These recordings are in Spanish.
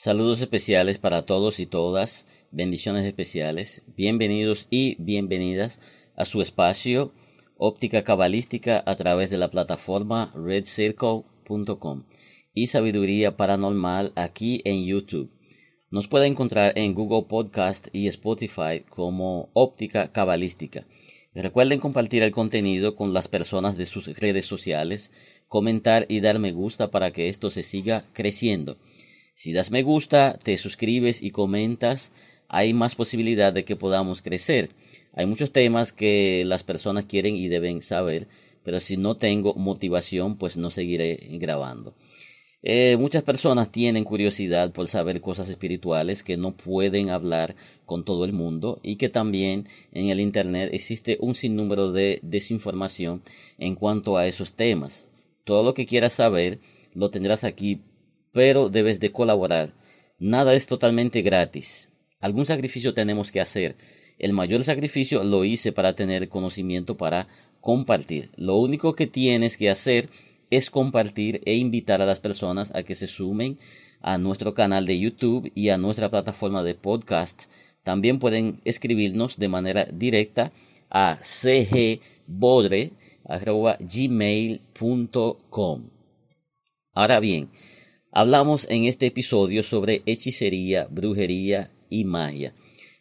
Saludos especiales para todos y todas, bendiciones especiales, bienvenidos y bienvenidas a su espacio óptica cabalística a través de la plataforma redcircle.com y sabiduría paranormal aquí en YouTube. Nos puede encontrar en Google Podcast y Spotify como óptica cabalística. Recuerden compartir el contenido con las personas de sus redes sociales, comentar y dar me gusta para que esto se siga creciendo. Si das me gusta, te suscribes y comentas, hay más posibilidad de que podamos crecer. Hay muchos temas que las personas quieren y deben saber, pero si no tengo motivación, pues no seguiré grabando. Eh, muchas personas tienen curiosidad por saber cosas espirituales que no pueden hablar con todo el mundo y que también en el Internet existe un sinnúmero de desinformación en cuanto a esos temas. Todo lo que quieras saber lo tendrás aquí, pero debes de colaborar. Nada es totalmente gratis. Algún sacrificio tenemos que hacer. El mayor sacrificio lo hice para tener conocimiento para compartir. Lo único que tienes que hacer es compartir e invitar a las personas a que se sumen a nuestro canal de YouTube y a nuestra plataforma de podcast. También pueden escribirnos de manera directa a cgbodre.gmail.com. Ahora bien, hablamos en este episodio sobre hechicería, brujería y magia.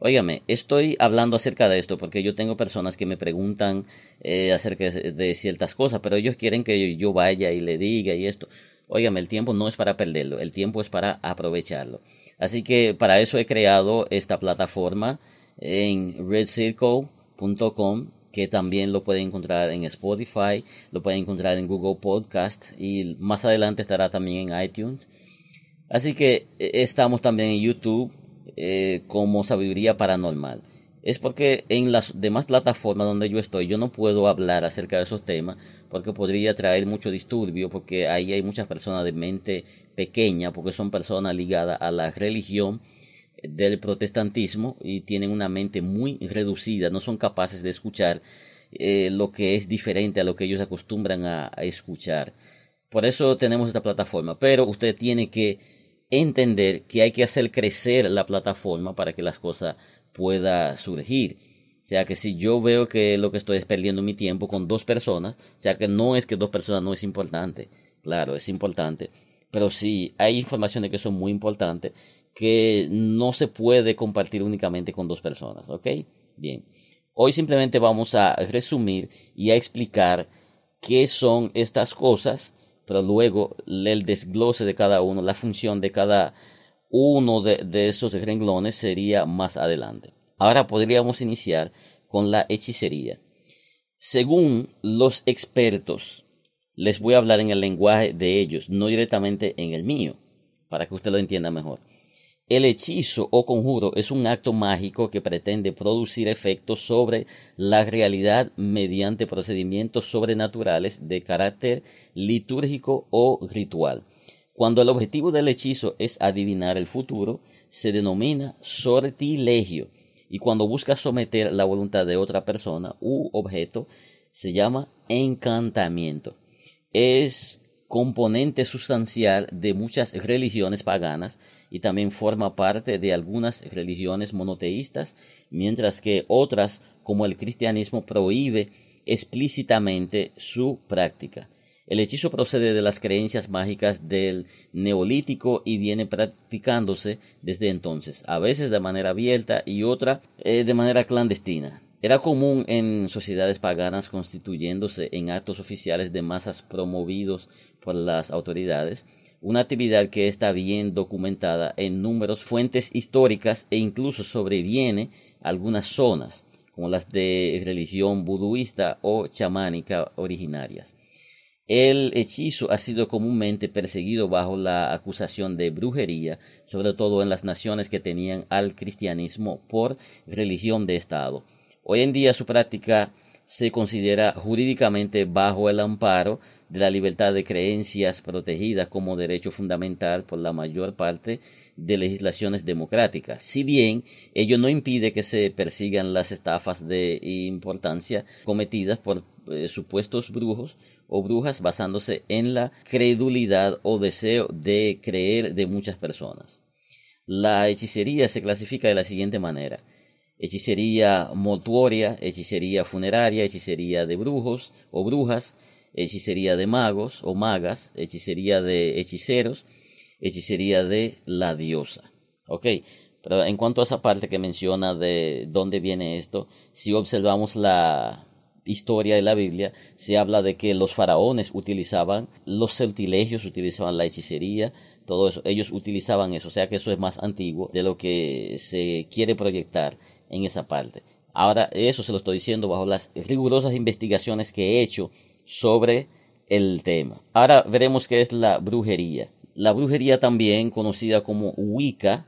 Óigame, estoy hablando acerca de esto porque yo tengo personas que me preguntan eh, acerca de ciertas cosas, pero ellos quieren que yo vaya y le diga y esto. Óigame, el tiempo no es para perderlo, el tiempo es para aprovecharlo. Así que para eso he creado esta plataforma en redcircle.com que también lo pueden encontrar en Spotify, lo pueden encontrar en Google Podcast y más adelante estará también en iTunes. Así que eh, estamos también en YouTube eh, como sabiduría paranormal. Es porque en las demás plataformas donde yo estoy yo no puedo hablar acerca de esos temas porque podría traer mucho disturbio porque ahí hay muchas personas de mente pequeña porque son personas ligadas a la religión del protestantismo y tienen una mente muy reducida, no son capaces de escuchar eh, lo que es diferente a lo que ellos acostumbran a escuchar. Por eso tenemos esta plataforma, pero usted tiene que entender que hay que hacer crecer la plataforma para que las cosas puedan surgir. O sea que si yo veo que lo que estoy es perdiendo mi tiempo con dos personas, o sea que no es que dos personas no es importante, claro, es importante, pero sí hay informaciones que son muy importantes que no se puede compartir únicamente con dos personas, ¿ok? Bien, hoy simplemente vamos a resumir y a explicar qué son estas cosas pero luego el desglose de cada uno, la función de cada uno de, esos renglones sería más adelante. Ahora podríamos iniciar con la hechicería. Según los expertos, les voy a hablar en el lenguaje de ellos, no directamente en el mío, para que usted lo entienda mejor. El hechizo o conjuro es un acto mágico que pretende producir efectos sobre la realidad mediante procedimientos sobrenaturales de carácter litúrgico o ritual. Cuando el objetivo del hechizo es adivinar el futuro, se denomina sortilegio, y cuando busca someter la voluntad de otra persona u objeto, se llama encantamiento. Es componente sustancial de muchas religiones paganas y también forma parte de algunas religiones monoteístas, mientras que otras, como el cristianismo, prohíbe explícitamente su práctica. El hechizo procede de las creencias mágicas del neolítico y viene practicándose desde entonces, a veces de manera abierta y otra eh, de manera clandestina. Era común en sociedades paganas constituyéndose en actos oficiales de masas promovidos por las autoridades, una actividad que está bien documentada en números fuentes históricas e incluso sobreviene algunas zonas, como las de religión buduista o chamánica originarias. El hechizo ha sido comúnmente perseguido bajo la acusación de brujería, sobre todo en las naciones que tenían al cristianismo por religión de Estado Hoy en día su práctica se considera jurídicamente bajo el amparo de la libertad de creencias protegida como derecho fundamental por la mayor parte de legislaciones democráticas. Si bien ello no impide que se persigan las estafas de importancia cometidas por eh, supuestos brujos o brujas basándose en la credulidad o deseo de creer de muchas personas. La hechicería se clasifica de la siguiente manera. Hechicería mortuoria, hechicería funeraria, hechicería de brujos o brujas, hechicería de magos o magas, hechicería de hechiceros, hechicería de la diosa. ¿Ok? Pero en cuanto a esa parte que menciona de dónde viene esto, si observamos la historia de la Biblia, se habla de que los faraones utilizaban los sortilegios, utilizaban la hechicería, todo eso, ellos utilizaban eso, o sea que eso es más antiguo de lo que se quiere proyectar en esa parte. Ahora, eso se lo estoy diciendo bajo las rigurosas investigaciones que he hecho sobre el tema. Ahora veremos qué es la brujería. La brujería también conocida como Wicca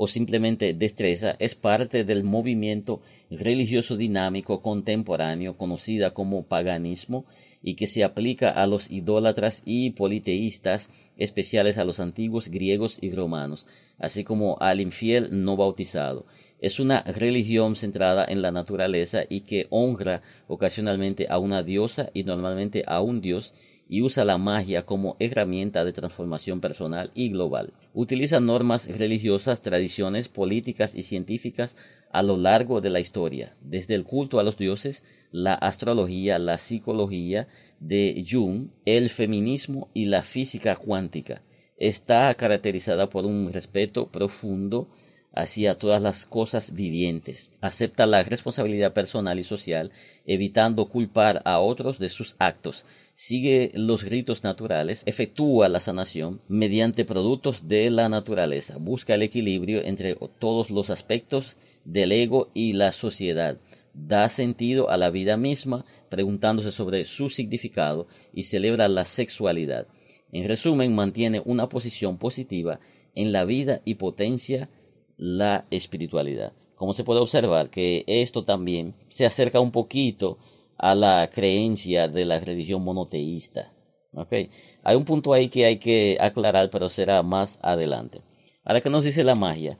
o simplemente destreza es parte del movimiento religioso dinámico contemporáneo conocida como paganismo y que se aplica a los idólatras y politeístas especiales a los antiguos griegos y romanos, así como al infiel no bautizado. Es una religión centrada en la naturaleza y que honra ocasionalmente a una diosa y normalmente a un dios y usa la magia como herramienta de transformación personal y global. Utiliza normas religiosas, tradiciones políticas y científicas a lo largo de la historia, desde el culto a los dioses, la astrología, la psicología de Jung, el feminismo y la física cuántica. Está caracterizada por un respeto profundo hacia todas las cosas vivientes. Acepta la responsabilidad personal y social, evitando culpar a otros de sus actos. Sigue los ritos naturales, efectúa la sanación mediante productos de la naturaleza. Busca el equilibrio entre todos los aspectos del ego y la sociedad. Da sentido a la vida misma, preguntándose sobre su significado y celebra la sexualidad. En resumen, mantiene una posición positiva en la vida y potencia la espiritualidad. Como se puede observar que esto también se acerca un poquito a la creencia de la religión monoteísta. ¿okay? Hay un punto ahí que hay que aclarar, pero será más adelante. Ahora, ¿qué nos dice la magia?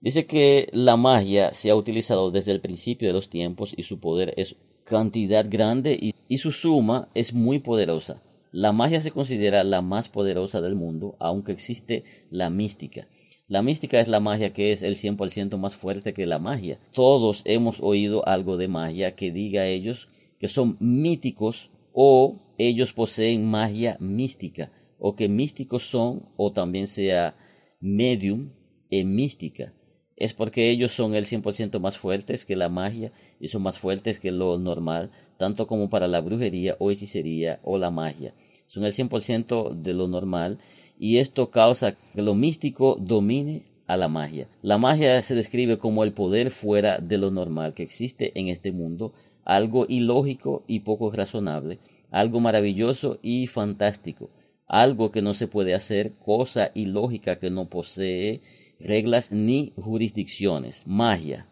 Dice que la magia se ha utilizado desde el principio de los tiempos y su poder es cantidad grande y su suma es muy poderosa. La magia se considera la más poderosa del mundo, aunque existe la mística. La mística es la magia que es el 100% más fuerte que la magia. Todos hemos oído algo de magia que diga a ellos que son míticos o ellos poseen magia mística o que místicos son o también sea medium en mística. Es porque ellos son el 100% más fuertes que la magia y son más fuertes que lo normal, tanto como para la brujería o hechicería o la magia. Son el 100% de lo normal y esto causa que lo místico domine a la magia. La magia se describe como el poder fuera de lo normal que existe en este mundo, algo ilógico y poco razonable, algo maravilloso y fantástico, algo que no se puede hacer, cosa ilógica que no posee reglas ni jurisdicciones. Magia.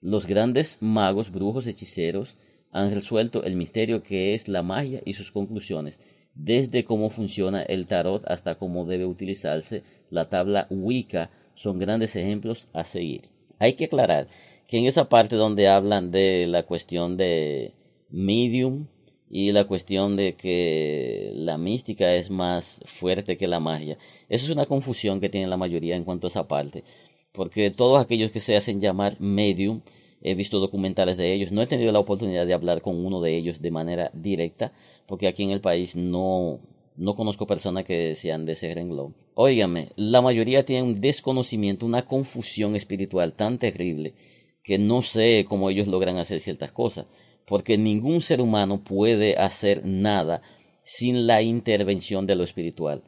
Los grandes magos, brujos, hechiceros han resuelto el misterio que es la magia y sus conclusiones desde cómo funciona el tarot hasta cómo debe utilizarse la tabla Wicca, son grandes ejemplos a seguir. Hay que aclarar que en esa parte donde hablan de la cuestión de medium y la cuestión de que la mística es más fuerte que la magia, eso es una confusión que tiene la mayoría en cuanto a esa parte, porque todos aquellos que se hacen llamar medium he visto documentales de ellos, no he tenido la oportunidad de hablar con uno de ellos de manera directa, porque aquí en el país no, no conozco personas que sean de ese renglón. Óigame, la mayoría tiene un desconocimiento, una confusión espiritual tan terrible que no sé cómo ellos logran hacer ciertas cosas, porque ningún ser humano puede hacer nada sin la intervención de lo espiritual,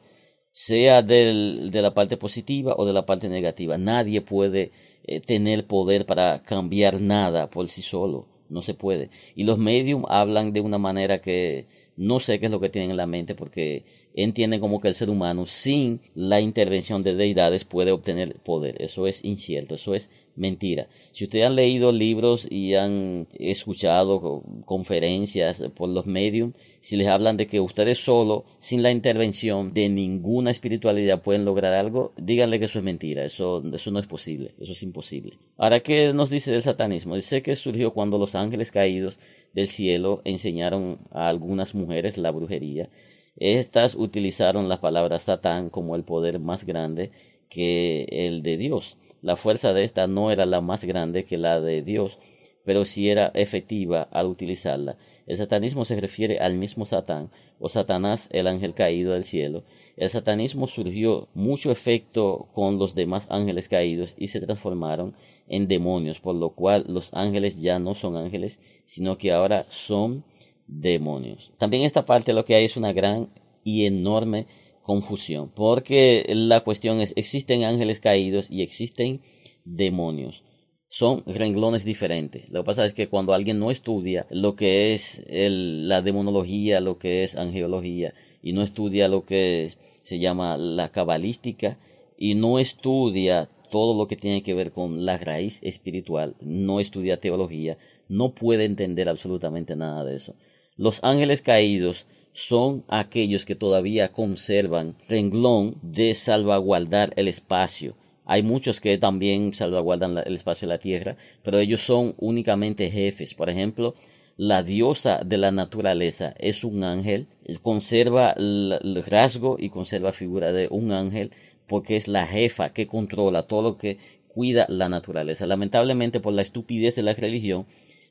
sea de la parte positiva o de la parte negativa. Nadie puede eh, tener poder para cambiar nada por sí solo. No se puede. Y los medium hablan de una manera que no sé qué es lo que tienen en la mente porque entienden como que el ser humano sin la intervención de deidades puede obtener poder. Eso es incierto, eso es mentira. Si ustedes han leído libros y han escuchado conferencias por los medios, si les hablan de que ustedes solo, sin la intervención de ninguna espiritualidad pueden lograr algo, díganle que eso es mentira, eso, eso no es posible, eso es imposible. Ahora, ¿qué nos dice del satanismo? Dice que surgió cuando los ángeles caídos del cielo enseñaron a algunas mujeres la brujería. Estas utilizaron la palabra Satán como el poder más grande que el de Dios La fuerza de esta no era la más grande que la de Dios, pero sí era efectiva al utilizarla. El satanismo se refiere al mismo Satán, o Satanás, el ángel caído del cielo. El satanismo surgió mucho efecto con los demás ángeles caídos y se transformaron en demonios, por lo cual los ángeles ya no son ángeles, sino que ahora son demonios. También esta parte lo que hay es una gran y enorme confusión, porque la cuestión es, existen ángeles caídos y existen demonios son renglones diferentes. Lo que pasa es que cuando alguien no estudia lo que es la demonología, lo que es angeología, y no estudia lo que se llama la cabalística, y no estudia todo lo que tiene que ver con la raíz espiritual, no estudia teología, no puede entender absolutamente nada de eso. Los ángeles caídos son aquellos que todavía conservan renglón de salvaguardar el espacio, hay muchos que también salvaguardan el espacio de la tierra, pero ellos son únicamente jefes. Por ejemplo, la diosa de la naturaleza es un ángel, conserva el rasgo y conserva figura de un ángel porque es la jefa que controla todo lo que cuida la naturaleza. Lamentablemente por la estupidez de la religión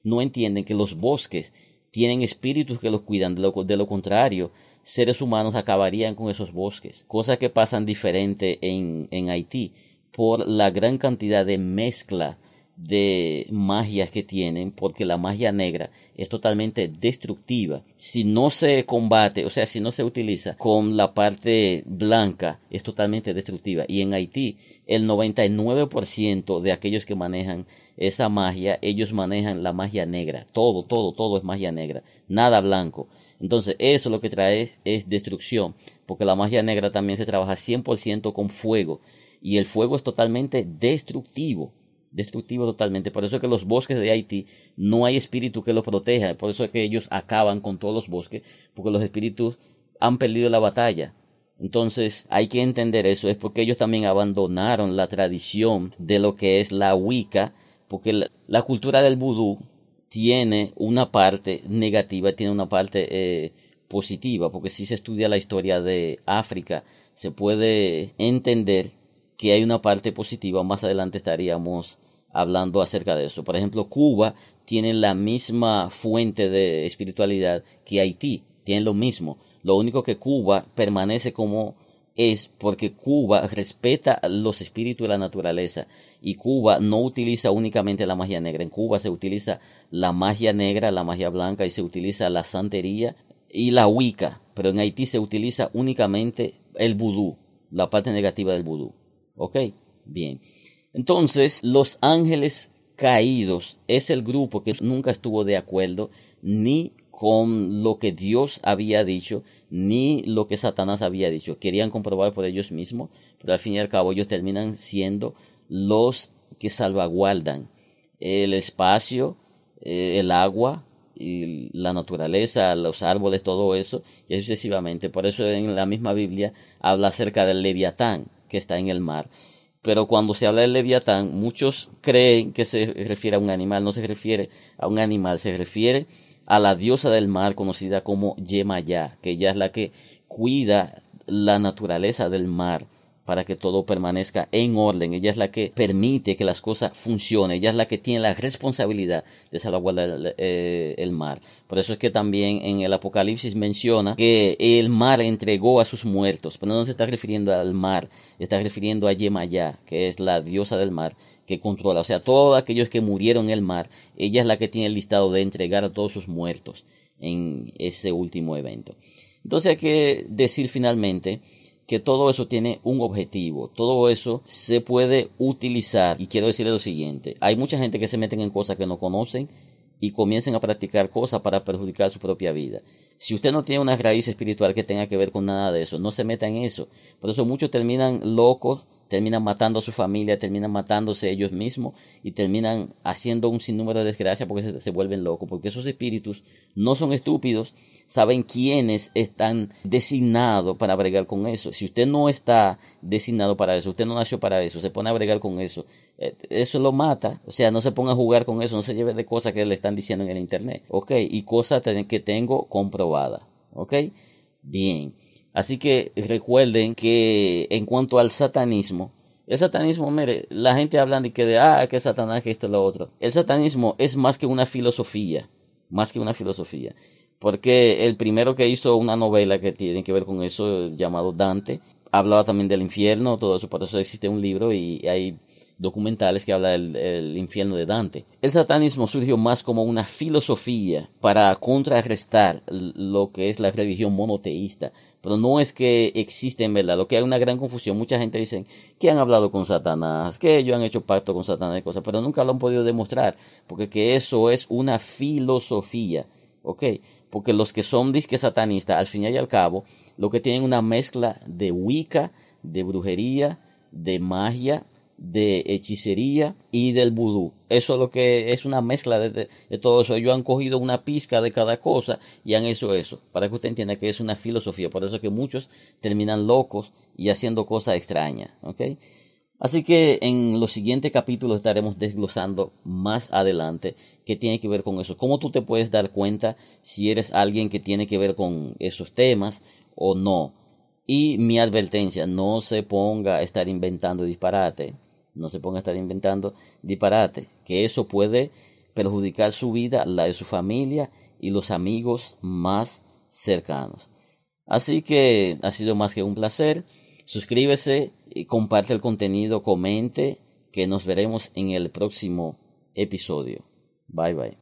no entienden que los bosques tienen espíritus que los cuidan, de lo, contrario, seres humanos acabarían con esos bosques, cosa que pasan diferente en, en Haití por la gran cantidad de mezcla de magias que tienen, porque la magia negra es totalmente destructiva. Si no se combate, o sea, si no se utiliza con la parte blanca, es totalmente destructiva. Y en Haití, el 99% de aquellos que manejan esa magia, ellos manejan la magia negra. Todo, todo, todo es magia negra. Nada blanco. Entonces, eso lo que trae es destrucción, porque la magia negra también se trabaja 100% con fuego y el fuego es totalmente destructivo, destructivo totalmente. Por eso es que los bosques de Haití no hay espíritu que los proteja, por eso es que ellos acaban con todos los bosques, porque los espíritus han perdido la batalla. Entonces hay que entender eso, es porque ellos también abandonaron la tradición de lo que es la Wicca, porque la, cultura del vudú tiene una parte negativa, tiene una parte eh, positiva, porque si se estudia la historia de África, se puede entender que hay una parte positiva, más adelante estaríamos hablando acerca de eso. Por ejemplo, Cuba tiene la misma fuente de espiritualidad que Haití, tiene lo mismo. Lo único que Cuba permanece como es porque Cuba respeta los espíritus de la naturaleza y Cuba no utiliza únicamente la magia negra. En Cuba se utiliza la magia negra, la magia blanca y se utiliza la santería y la Wicca, pero en Haití se utiliza únicamente el vudú, la parte negativa del vudú. ¿Ok? Bien. Entonces, los ángeles caídos es el grupo que nunca estuvo de acuerdo ni con lo que Dios había dicho, ni lo que Satanás había dicho. Querían comprobar por ellos mismos, pero al fin y al cabo ellos terminan siendo los que salvaguardan el espacio, eh, el agua, y la naturaleza, los árboles, todo eso, y sucesivamente. Por eso en la misma Biblia habla acerca del leviatán, que está en el mar. Pero cuando se habla del leviatán, muchos creen que se refiere a un animal, no se refiere a un animal, se refiere a la diosa del mar conocida como Yemaya, que ella es la que cuida la naturaleza del mar para que todo permanezca en orden. Ella es la que permite que las cosas funcionen. Ella es la que tiene la responsabilidad de salvaguardar eh, el, mar. Por eso es que también en el Apocalipsis menciona que el mar entregó a sus muertos. Pero no se está refiriendo al mar, está refiriendo a Yemayá, que es la diosa del mar que controla. O sea, todos aquellos que murieron en el mar, ella es la que tiene el listado de entregar a todos sus muertos en ese último evento. Entonces hay que decir finalmente que todo eso tiene un objetivo, todo eso se puede utilizar y quiero decirle lo siguiente, hay mucha gente que se meten en cosas que no conocen y comiencen a practicar cosas para perjudicar su propia vida. Si usted no tiene una raíz espiritual que tenga que ver con nada de eso, no se meta en eso. Por eso muchos terminan locos terminan matando a su familia, terminan matándose ellos mismos y terminan haciendo un sinnúmero de desgracias porque se, vuelven locos, porque esos espíritus no son estúpidos, saben quiénes están designados para bregar con eso. Si usted no está designado para eso, usted no nació para eso, se pone a bregar con eso, eh, eso lo mata, o sea, no se ponga a jugar con eso, no se lleve de cosas que le están diciendo en el internet, ok, y cosas que tengo comprobadas, ok, bien. Así que recuerden que en cuanto al satanismo, El satanismo, mire, la gente habla de que de, ah, que Satanás, que esto, lo otro. El satanismo es más que una filosofía, más que una filosofía. Porque el primero que hizo una novela que tiene que ver con eso, llamado Dante, hablaba también del infierno, todo eso, por eso existe un libro y hay documentales que habla del infierno de Dante. El satanismo surgió más como una filosofía para contrarrestar lo que es la religión monoteísta, pero no es que existe en verdad, lo que hay una gran confusión. Mucha gente dice que han hablado con Satanás, que ellos han hecho pacto con Satanás y cosas, pero nunca lo han podido demostrar, porque que eso es una filosofía, ¿ok? Porque los que son disque satanistas, al fin y al cabo, lo que tienen una mezcla de Wicca, de brujería, de magia, de hechicería y del vudú. Eso es lo que es una mezcla de, todo eso. Ellos han cogido una pizca de cada cosa y han hecho eso. Para que usted entienda que es una filosofía. Por eso que muchos terminan locos y haciendo cosas extrañas. Así que en los siguientes capítulos estaremos desglosando más adelante qué tiene que ver con eso. Cómo tú te puedes dar cuenta si eres alguien que tiene que ver con esos temas o no. Y mi advertencia, no se ponga a estar inventando disparate no se ponga a estar inventando disparate, que eso puede perjudicar su vida, la de su familia y los amigos más cercanos. Así que ha sido más que un placer. Suscríbese y comparte el contenido, comente, que nos veremos en el próximo episodio. Bye bye.